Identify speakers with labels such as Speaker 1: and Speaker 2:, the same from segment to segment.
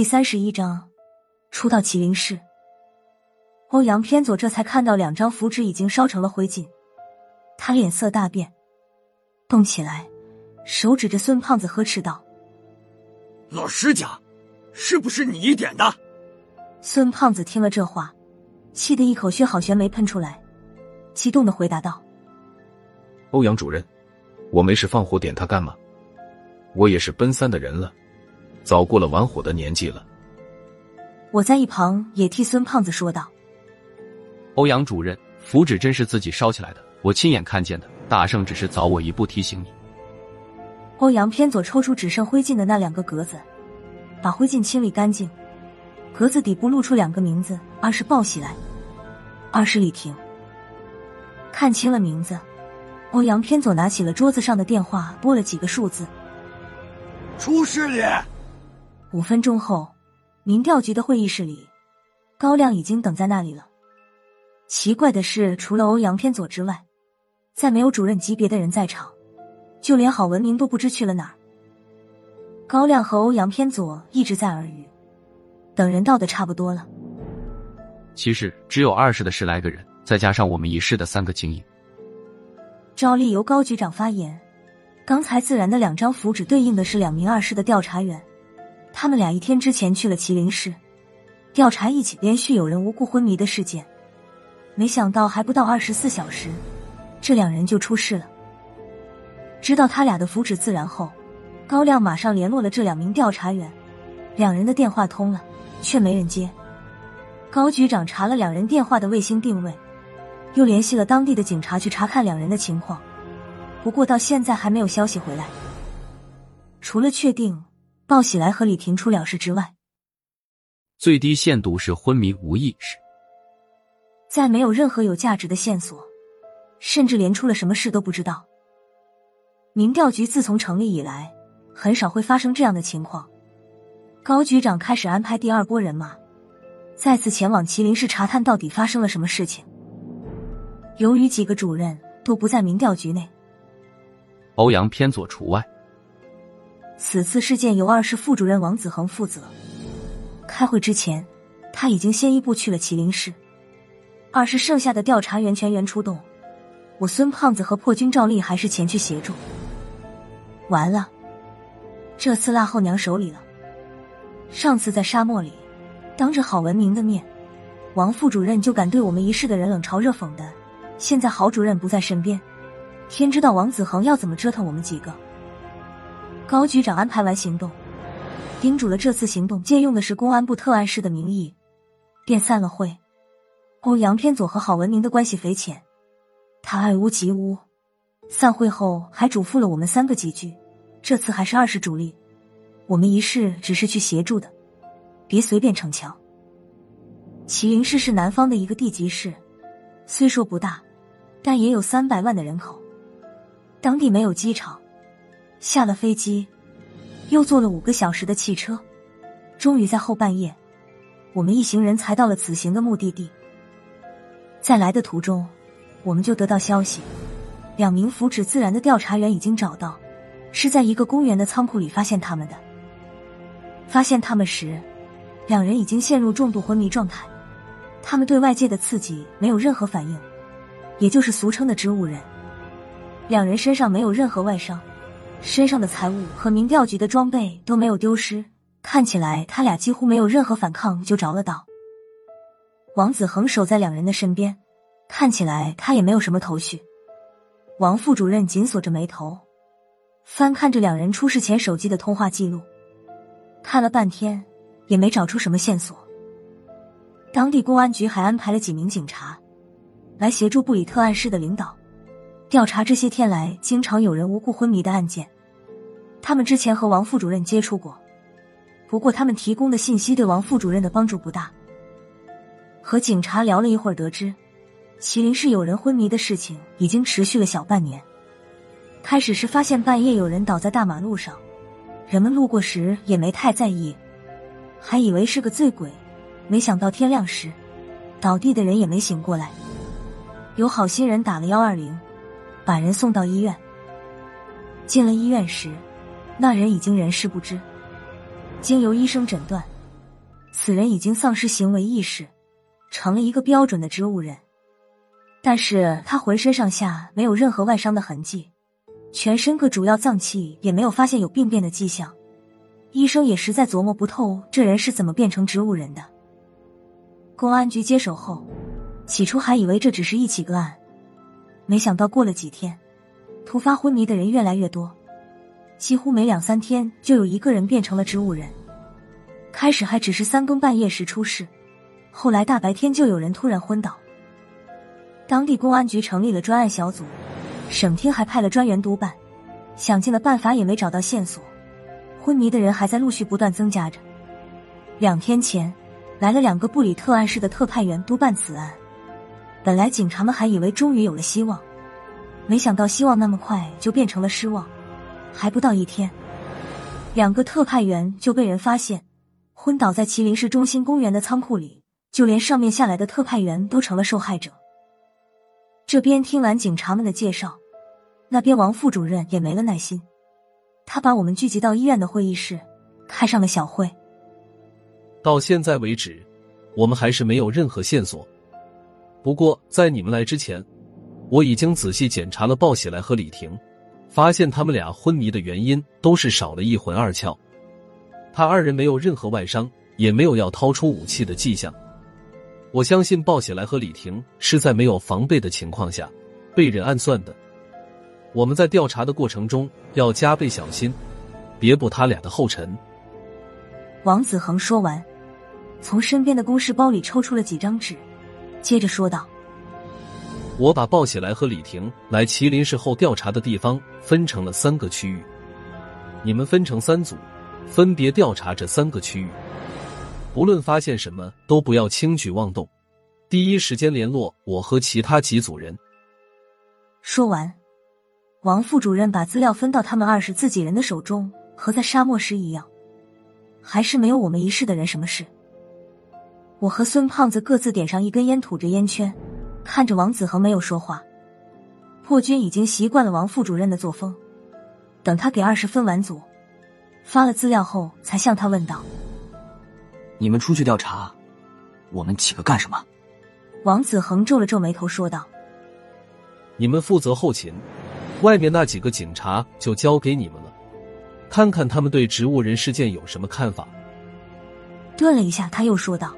Speaker 1: 第三十一章，初到麒麟市，欧阳偏左这才看到两张符纸已经烧成了灰烬，他脸色大变，动起来，手指着孙胖子呵斥道：“
Speaker 2: 老师家，是不是你点的？”
Speaker 1: 孙胖子听了这话，气得一口血好悬没喷出来，激动的回答道：“
Speaker 3: 欧阳主任，我没事放火点他干嘛？我也是奔三的人了。”早过了玩火的年纪了。
Speaker 1: 我在一旁也替孙胖子说道：“
Speaker 4: 欧阳主任，符纸真是自己烧起来的，我亲眼看见的。大圣只是早我一步提醒你。”
Speaker 1: 欧阳偏左抽出只剩灰烬的那两个格子，把灰烬清理干净。格子底部露出两个名字：二是鲍喜来，二是李婷。看清了名字，欧阳偏左拿起了桌子上的电话，拨了几个数字。
Speaker 2: 出事了！
Speaker 1: 五分钟后，民调局的会议室里，高亮已经等在那里了。奇怪的是，除了欧阳偏左之外，再没有主任级别的人在场，就连郝文明都不知去了哪儿。高亮和欧阳偏左一直在耳语，等人到的差不多了。
Speaker 4: 其实只有二十的十来个人，再加上我们一室的三个精英。
Speaker 1: 照例由高局长发言。刚才自然的两张符纸对应的是两名二室的调查员。他们俩一天之前去了麒麟市，调查一起连续有人无故昏迷的事件。没想到还不到二十四小时，这两人就出事了。知道他俩的符纸自燃后，高亮马上联络了这两名调查员。两人的电话通了，却没人接。高局长查了两人电话的卫星定位，又联系了当地的警察去查看两人的情况，不过到现在还没有消息回来。除了确定。鲍喜来和李婷出了事之外，
Speaker 4: 最低限度是昏迷无意识，
Speaker 1: 在没有任何有价值的线索，甚至连出了什么事都不知道。民调局自从成立以来，很少会发生这样的情况。高局长开始安排第二波人马，再次前往麒麟市查探到底发生了什么事情。由于几个主任都不在民调局内，
Speaker 4: 欧阳偏左除外。
Speaker 1: 此次事件由二室副主任王子恒负责。开会之前，他已经先一步去了麒麟市。二是剩下的调查员全员出动，我孙胖子和破军赵丽还是前去协助。完了，这次落后娘手里了。上次在沙漠里，当着郝文明的面，王副主任就敢对我们一室的人冷嘲热讽的。现在郝主任不在身边，天知道王子恒要怎么折腾我们几个。高局长安排完行动，叮嘱了这次行动借用的是公安部特案室的名义，便散了会。欧阳偏左和郝文明的关系匪浅，他爱屋及乌。散会后还嘱咐了我们三个几句：这次还是二市主力，我们一市只是去协助的，别随便逞强。麒麟市是南方的一个地级市，虽说不大，但也有三百万的人口，当地没有机场。下了飞机，又坐了五个小时的汽车，终于在后半夜，我们一行人才到了此行的目的地。在来的途中，我们就得到消息，两名福祉自然的调查员已经找到，是在一个公园的仓库里发现他们的。发现他们时，两人已经陷入重度昏迷状态，他们对外界的刺激没有任何反应，也就是俗称的植物人。两人身上没有任何外伤。身上的财物和民调局的装备都没有丢失，看起来他俩几乎没有任何反抗就着了道。王子恒守在两人的身边，看起来他也没有什么头绪。王副主任紧锁着眉头，翻看着两人出事前手机的通话记录，看了半天也没找出什么线索。当地公安局还安排了几名警察来协助布里特案室的领导。调查这些天来经常有人无故昏迷的案件，他们之前和王副主任接触过，不过他们提供的信息对王副主任的帮助不大。和警察聊了一会儿，得知麒麟市有人昏迷的事情已经持续了小半年。开始是发现半夜有人倒在大马路上，人们路过时也没太在意，还以为是个醉鬼，没想到天亮时，倒地的人也没醒过来。有好心人打了幺二零。把人送到医院，进了医院时，那人已经人事不知。经由医生诊断，此人已经丧失行为意识，成了一个标准的植物人。但是他浑身上下没有任何外伤的痕迹，全身各主要脏器也没有发现有病变的迹象。医生也实在琢磨不透这人是怎么变成植物人的。公安局接手后，起初还以为这只是一起个案，没想到过了几天，突发昏迷的人越来越多，几乎每两三天就有一个人变成了植物人。开始还只是三更半夜时出事，后来大白天就有人突然昏倒。当地公安局成立了专案小组，省厅还派了专员督办，想尽了办法也没找到线索。昏迷的人还在陆续不断增加着。两天前，来了两个布里特案市的特派员督办此案。本来警察们还以为终于有了希望，没想到希望那么快就变成了失望。还不到一天，两个特派员就被人发现昏倒在麒麟市中心公园的仓库里，就连上面下来的特派员都成了受害者。这边听完警察们的介绍，那边王副主任也没了耐心。他把我们聚集到医院的会议室，开上了小会。
Speaker 5: 到现在为止，我们还是没有任何线索。不过在你们来之前，我已经仔细检查了鲍喜来和李婷，发现他们俩昏迷的原因都是少了一魂二窍。他二人没有任何外伤，也没有要掏出武器的迹象。我相信鲍喜来和李婷是在没有防备的情况下被人暗算的。我们在调查的过程中要加倍小心，别步他俩的后尘。
Speaker 1: 王子恒说完，从身边的公事包里抽出了几张纸，接着说道：“
Speaker 5: 我把鲍喜来和李婷来麒麟市后调查的地方分成了三个区域，你们分成三组，分别调查这三个区域。不论发现什么，都不要轻举妄动，第一时间联络我和其他几组人。”
Speaker 1: 说完。王副主任把资料分到他们二十自己人的手中，和在沙漠时一样，还是没有我们一室的人什么事。我和孙胖子各自点上一根烟，吐着烟圈，看着王子恒没有说话。破军已经习惯了王副主任的作风，等他给二十分完组，发了资料后，才向他问道：“
Speaker 2: 你们出去调查，我们几个干什么？”
Speaker 1: 王子恒皱了皱眉头，说道：“
Speaker 5: 你们负责后勤。”外面那几个警察就交给你们了，看看他们对植物人事件有什么看法。
Speaker 1: 顿了一下，他又说道：“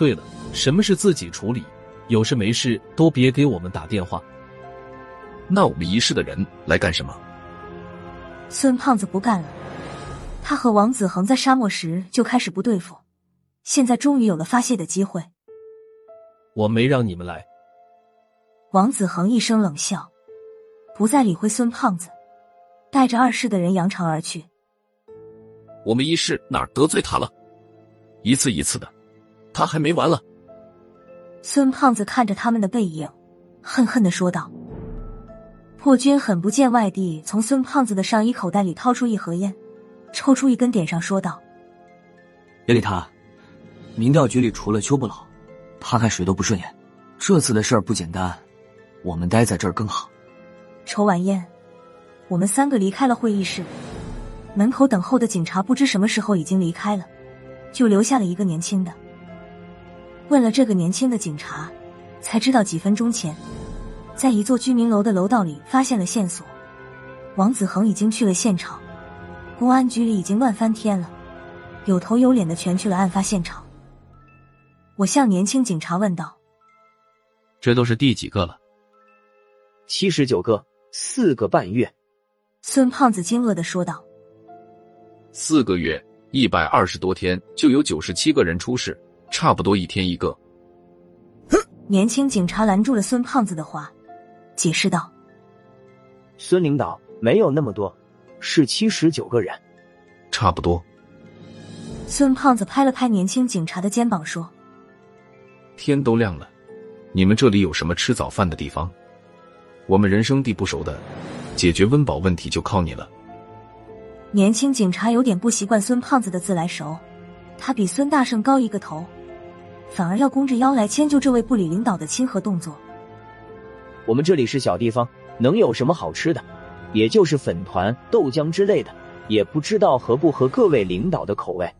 Speaker 5: 对了，什么事自己处理，有事没事都别给我们打电话。”
Speaker 3: 那我们一室的人来干什么？
Speaker 1: 孙胖子不干了。他和王子恒在沙漠时就开始不对付，现在终于有了发泄的机会。
Speaker 5: 我没让你们来。
Speaker 1: 王子恒一声冷笑。不再理会孙胖子，带着二世的人扬长而去。
Speaker 3: 我们一世哪儿得罪他了？一次一次的，他还没完了。
Speaker 1: 孙胖子看着他们的背影，恨恨的说道。破军很不见外地，从孙胖子的上衣口袋里掏出一盒烟，抽出一根点上，说道：“
Speaker 2: 别理他，民调局里除了邱不老，他看谁都不顺眼。这次的事儿不简单，我们待在这儿更好。”
Speaker 1: 抽完烟，我们三个离开了会议室。门口等候的警察不知什么时候已经离开了，就留下了一个年轻的。问了这个年轻的警察，才知道几分钟前，在一座居民楼的楼道里发现了线索。王子恒已经去了现场，公安局里已经乱翻天了，有头有脸的全去了案发现场。我向年轻警察问道：“
Speaker 4: 这都是第几个了？”
Speaker 6: 七十九个。四个半月，
Speaker 1: 孙胖子惊愕的说道：“
Speaker 3: 四个月，一百二十多天，就有九十七个人出事，差不多一天一个。”
Speaker 1: 年轻警察拦住了孙胖子的话，解释道：“
Speaker 6: 孙领导，没有那么多，是七十九个人，
Speaker 3: 差不多。”
Speaker 1: 孙胖子拍了拍年轻警察的肩膀说：“
Speaker 3: 天都亮了，你们这里有什么吃早饭的地方？”我们人生地不熟的，解决温饱问题就靠你了。
Speaker 1: 年轻警察有点不习惯孙胖子的自来熟，他比孙大圣高一个头，反而要弓着腰来迁就这位部里领导的亲和动作。
Speaker 6: 我们这里是小地方，能有什么好吃的？也就是粉团、豆浆之类的，也不知道合不合各位领导的口味。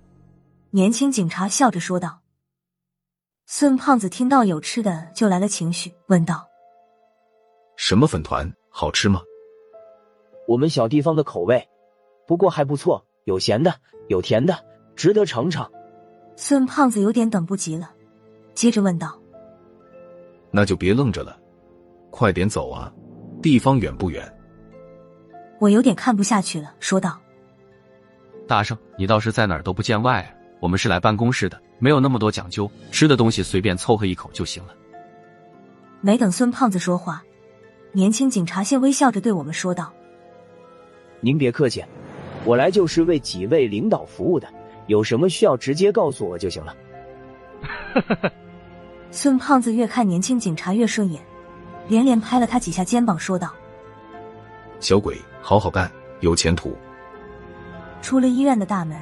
Speaker 1: 年轻警察笑着说道。孙胖子听到有吃的，就来了情绪，问道：“
Speaker 3: 什么粉团？好吃吗？”
Speaker 6: 我们小地方的口味，不过还不错，有咸的，有甜的，值得尝尝。
Speaker 1: 孙胖子有点等不及了，接着问道：“
Speaker 3: 那就别愣着了，快点走啊！地方远不远？”
Speaker 1: 我有点看不下去了，说道：“
Speaker 4: 大圣，你倒是在哪儿都不见外啊！我们是来办公室的，没有那么多讲究，吃的东西随便凑合一口就行了。”
Speaker 1: 没等孙胖子说话，年轻警察先微笑着对我们说道：“
Speaker 6: 您别客气，我来就是为几位领导服务的，有什么需要直接告诉我就行了。”
Speaker 1: 孙胖子越看年轻警察越顺眼，连连拍了他几下肩膀，说道：“
Speaker 3: 小鬼。”好好干，有前途。
Speaker 1: 出了医院的大门，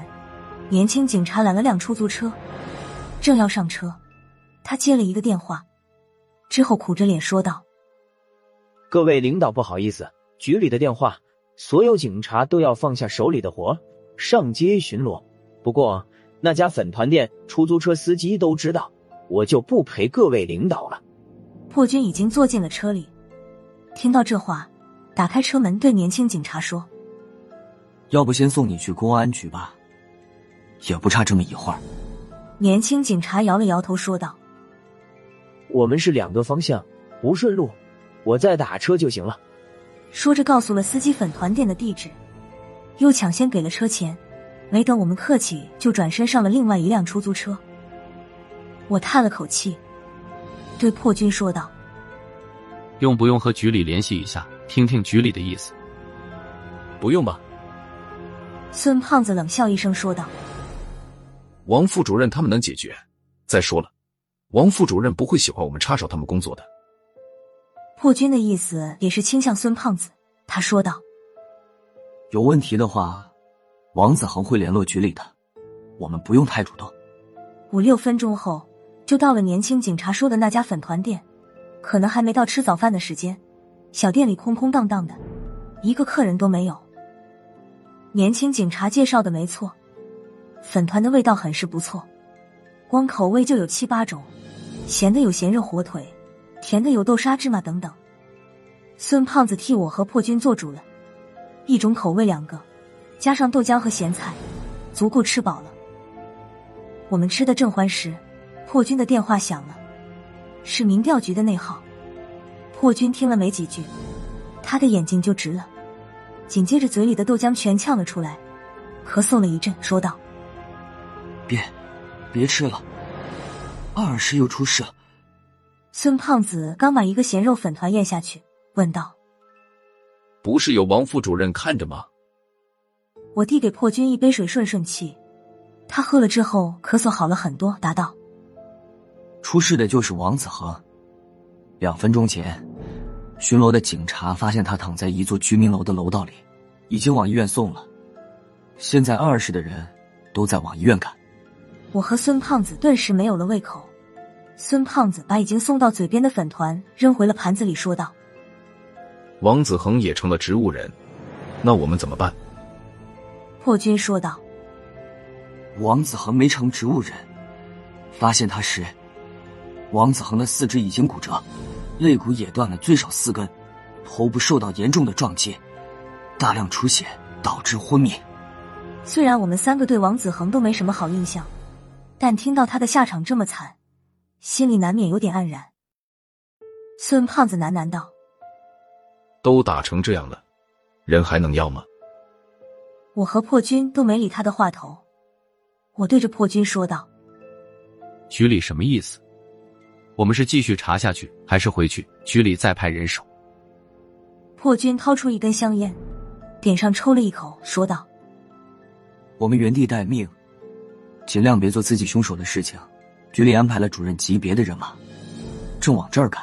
Speaker 1: 年轻警察拦了辆出租车，正要上车，他接了一个电话，之后苦着脸说道：“
Speaker 6: 各位领导，不好意思，局里的电话，所有警察都要放下手里的活，上街巡逻。不过那家粉团店出租车司机都知道，我就不陪各位领导了。”
Speaker 1: 破军已经坐进了车里，听到这话。打开车门，对年轻警察说：“
Speaker 2: 要不先送你去公安局吧，也不差这么一会儿。”
Speaker 1: 年轻警察摇了摇头，说道：“
Speaker 6: 我们是两个方向，不顺路，我再打车就行了。”
Speaker 1: 说着，告诉了司机粉团店的地址，又抢先给了车钱。没等我们客气，就转身上了另外一辆出租车。我叹了口气，对破军说道：“
Speaker 4: 用不用和局里联系一下？”听听局里的意思，
Speaker 5: 不用吧？
Speaker 1: 孙胖子冷笑一声说道：“
Speaker 3: 王副主任他们能解决。再说了，王副主任不会喜欢我们插手他们工作的。”
Speaker 1: 破军的意思也是倾向孙胖子，他说道：“
Speaker 2: 有问题的话，王子恒会联络局里的，我们不用太主动。”
Speaker 1: 五六分钟后，就到了年轻警察说的那家粉团店，可能还没到吃早饭的时间。小店里空空荡荡的，一个客人都没有。年轻警察介绍的没错，粉团的味道很是不错，光口味就有七八种，咸的有咸肉火腿，甜的有豆沙芝麻等等。孙胖子替我和破军做主了，一种口味两个，加上豆浆和咸菜，足够吃饱了。我们吃的正欢时，破军的电话响了，是民调局的内号。破军听了没几句，他的眼睛就直了，紧接着嘴里的豆浆全呛了出来，咳嗽了一阵，说道：“
Speaker 2: 别，别吃了，二师又出事了。”
Speaker 1: 孙胖子刚把一个咸肉粉团咽下去，问道：“
Speaker 3: 不是有王副主任看着吗？”
Speaker 1: 我递给破军一杯水顺顺气，他喝了之后咳嗽好了很多，答道：“
Speaker 2: 出事的就是王子恒。”两分钟前，巡逻的警察发现他躺在一座居民楼的楼道里，已经往医院送了。现在二室的人都在往医院赶。
Speaker 1: 我和孙胖子顿时没有了胃口。孙胖子把已经送到嘴边的粉团扔回了盘子里，说道：“
Speaker 3: 王子恒也成了植物人，那我们怎么办？”
Speaker 1: 破军说道：“
Speaker 2: 王子恒没成植物人，发现他时，王子恒的四肢已经骨折。”肋骨也断了最少四根，头部受到严重的撞击，大量出血导致昏迷。
Speaker 1: 虽然我们三个对王子恒都没什么好印象，但听到他的下场这么惨，心里难免有点黯然。孙胖子喃喃道：“
Speaker 3: 都打成这样了，人还能要吗？”
Speaker 1: 我和破军都没理他的话头。我对着破军说道：“
Speaker 4: 局里什么意思？”我们是继续查下去，还是回去局里再派人手？
Speaker 1: 破军掏出一根香烟，点上抽了一口，说道：“
Speaker 2: 我们原地待命，尽量别做自己凶手的事情。局里安排了主任级别的人马，正往这儿赶。”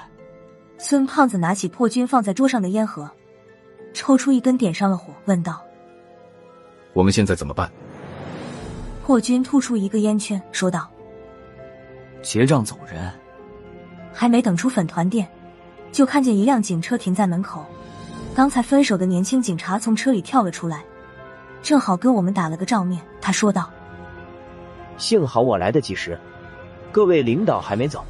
Speaker 1: 孙胖子拿起破军放在桌上的烟盒，抽出一根，点上了火，问道：“
Speaker 3: 我们现在怎么办？”
Speaker 1: 破军吐出一个烟圈，说道：“
Speaker 2: 结账走人。”
Speaker 1: 还没等出粉团店，就看见一辆警车停在门口。刚才分手的年轻警察从车里跳了出来，正好跟我们打了个照面。他说道：“
Speaker 6: 幸好我来得及时。各位领导还没走，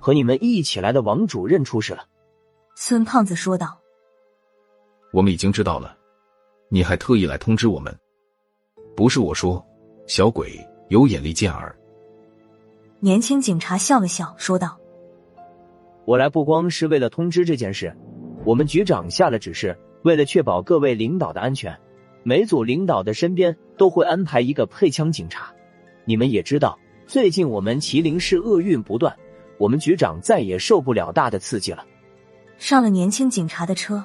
Speaker 6: 和你们一起来的王主任出事了。”
Speaker 1: 孙胖子说道。
Speaker 3: “我们已经知道了，你还特意来通知我们。不是我说，小鬼有眼力见儿。”
Speaker 1: 年轻警察笑了笑，说道：“
Speaker 6: 我来不光是为了通知这件事，我们局长下了指示，为了确保各位领导的安全，每组领导的身边都会安排一个配枪警察。你们也知道，最近我们麒麟市厄运不断，我们局长再也受不了大的刺激了。”
Speaker 1: 上了年轻警察的车，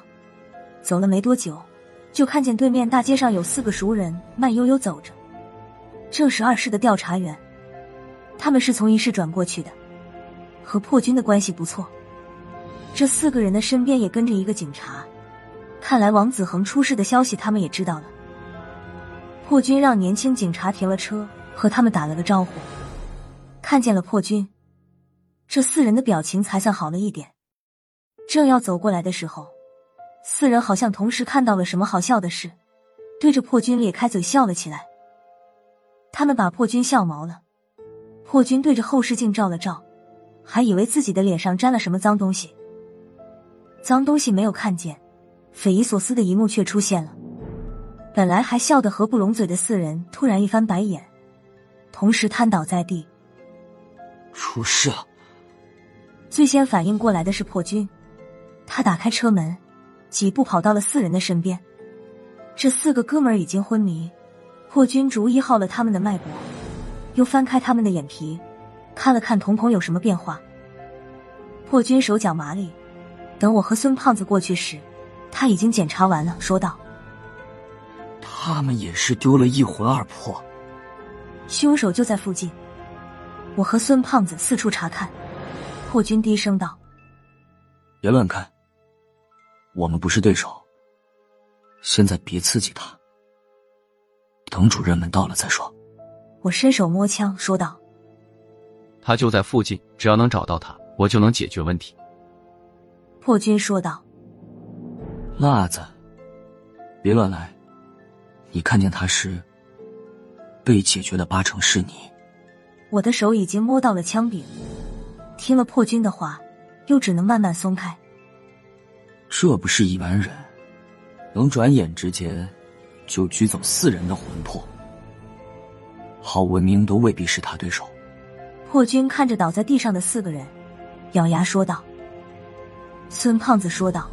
Speaker 1: 走了没多久，就看见对面大街上有四个熟人慢悠悠走着，正是二市的调查员。他们是从一市转过去的，和破军的关系不错。这四个人的身边也跟着一个警察，看来王子恒出事的消息他们也知道了。破军让年轻警察停了车，和他们打了个招呼。看见了破军，这四人的表情才算好了一点。正要走过来的时候，四人好像同时看到了什么好笑的事，对着破军咧开嘴笑了起来。他们把破军笑毛了。破军对着后视镜照了照，还以为自己的脸上沾了什么脏东西。脏东西没有看见，匪夷所思的一幕却出现了。本来还笑得合不拢嘴的四人，突然一翻白眼，同时瘫倒在地。
Speaker 2: 出事了！
Speaker 1: 最先反应过来的是破军，他打开车门，几步跑到了四人的身边。这四个哥们儿已经昏迷，破军逐一号了他们的脉搏。又翻开他们的眼皮，看了看瞳孔有什么变化。破军手脚麻利，等我和孙胖子过去时，他已经检查完了，说道：“
Speaker 2: 他们也是丢了一魂二魄，
Speaker 1: 凶手就在附近。”我和孙胖子四处查看，破军低声道：“
Speaker 2: 别乱看，我们不是对手。现在别刺激他，等主任们到了再说。”
Speaker 1: 我伸手摸枪，说道：“
Speaker 4: 他就在附近，只要能找到他，我就能解决问题。”
Speaker 1: 破军说道：“
Speaker 2: 辣子，别乱来！你看见他时，被解决的八成是你。”
Speaker 1: 我的手已经摸到了枪柄，听了破军的话，又只能慢慢松开。
Speaker 2: 这不是一般人能转眼之间就拘走四人的魂魄。好文明都未必是他对手。
Speaker 1: 破军看着倒在地上的四个人，咬牙说道：“孙胖子说道，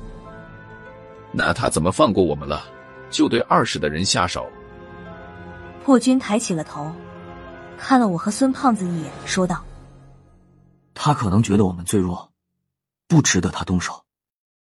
Speaker 3: 那他怎么放过我们了？就对二室的人下手？”
Speaker 1: 破军抬起了头，看了我和孙胖子一眼，说道：“
Speaker 2: 他可能觉得我们最弱，不值得他动手。”